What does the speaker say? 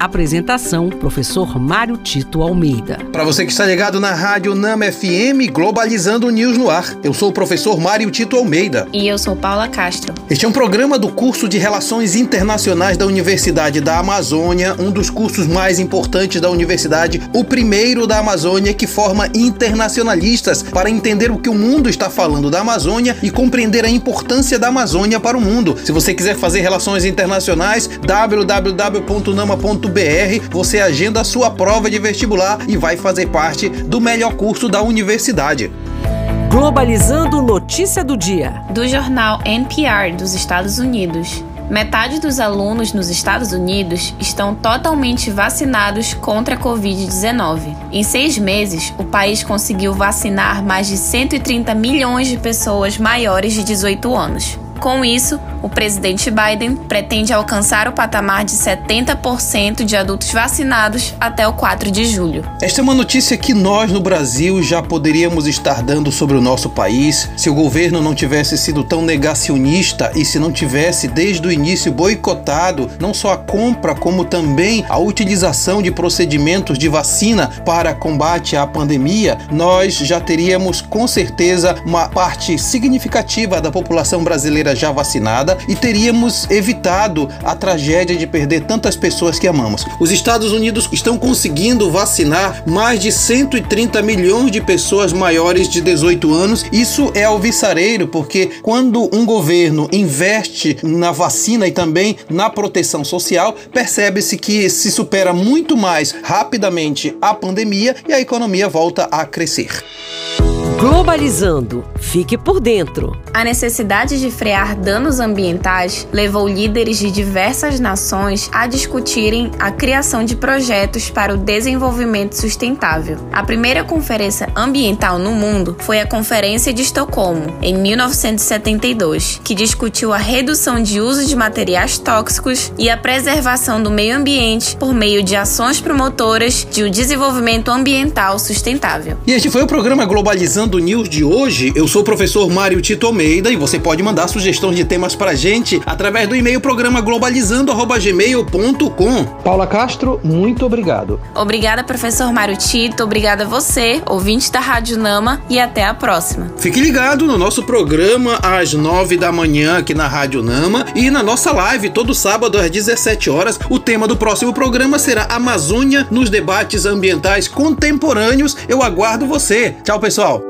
Apresentação: Professor Mário Tito Almeida. Para você que está ligado na Rádio Nama FM, Globalizando News no ar. Eu sou o professor Mário Tito Almeida. E eu sou Paula Castro. Este é um programa do curso de Relações Internacionais da Universidade da Amazônia, um dos cursos mais importantes da universidade, o primeiro da Amazônia que forma internacionalistas para entender o que o mundo está falando da Amazônia e compreender a importância da Amazônia para o mundo. Se você quiser fazer relações internacionais, www.nama.br você agenda a sua prova de vestibular e vai fazer parte do melhor curso da universidade. Globalizando notícia do dia. Do jornal NPR dos Estados Unidos. Metade dos alunos nos Estados Unidos estão totalmente vacinados contra a Covid-19. Em seis meses, o país conseguiu vacinar mais de 130 milhões de pessoas maiores de 18 anos. Com isso, o presidente Biden pretende alcançar o patamar de 70% de adultos vacinados até o 4 de julho. Esta é uma notícia que nós no Brasil já poderíamos estar dando sobre o nosso país se o governo não tivesse sido tão negacionista e se não tivesse desde o início boicotado não só a compra como também a utilização de procedimentos de vacina para combate à pandemia, nós já teríamos com certeza uma parte significativa da população brasileira já vacinada e teríamos evitado a tragédia de perder tantas pessoas que amamos. Os Estados Unidos estão conseguindo vacinar mais de 130 milhões de pessoas maiores de 18 anos. Isso é alvissareiro, porque quando um governo investe na vacina e também na proteção social, percebe-se que se supera muito mais rapidamente a pandemia e a economia volta a crescer. Globalizando. Fique por dentro. A necessidade de frear danos ambientais levou líderes de diversas nações a discutirem a criação de projetos para o desenvolvimento sustentável. A primeira conferência ambiental no mundo foi a Conferência de Estocolmo, em 1972, que discutiu a redução de uso de materiais tóxicos e a preservação do meio ambiente por meio de ações promotoras de um desenvolvimento ambiental sustentável. E este foi o programa Globalizando do News de hoje. Eu sou o professor Mário Tito Almeida e você pode mandar sugestões de temas pra gente através do e-mail programa globalizando@gmail.com. Paula Castro, muito obrigado. Obrigada, professor Mário Tito. Obrigada a você, ouvinte da Rádio Nama, e até a próxima. Fique ligado no nosso programa às nove da manhã aqui na Rádio Nama e na nossa live todo sábado às 17 horas. O tema do próximo programa será Amazônia nos debates ambientais contemporâneos. Eu aguardo você. Tchau, pessoal.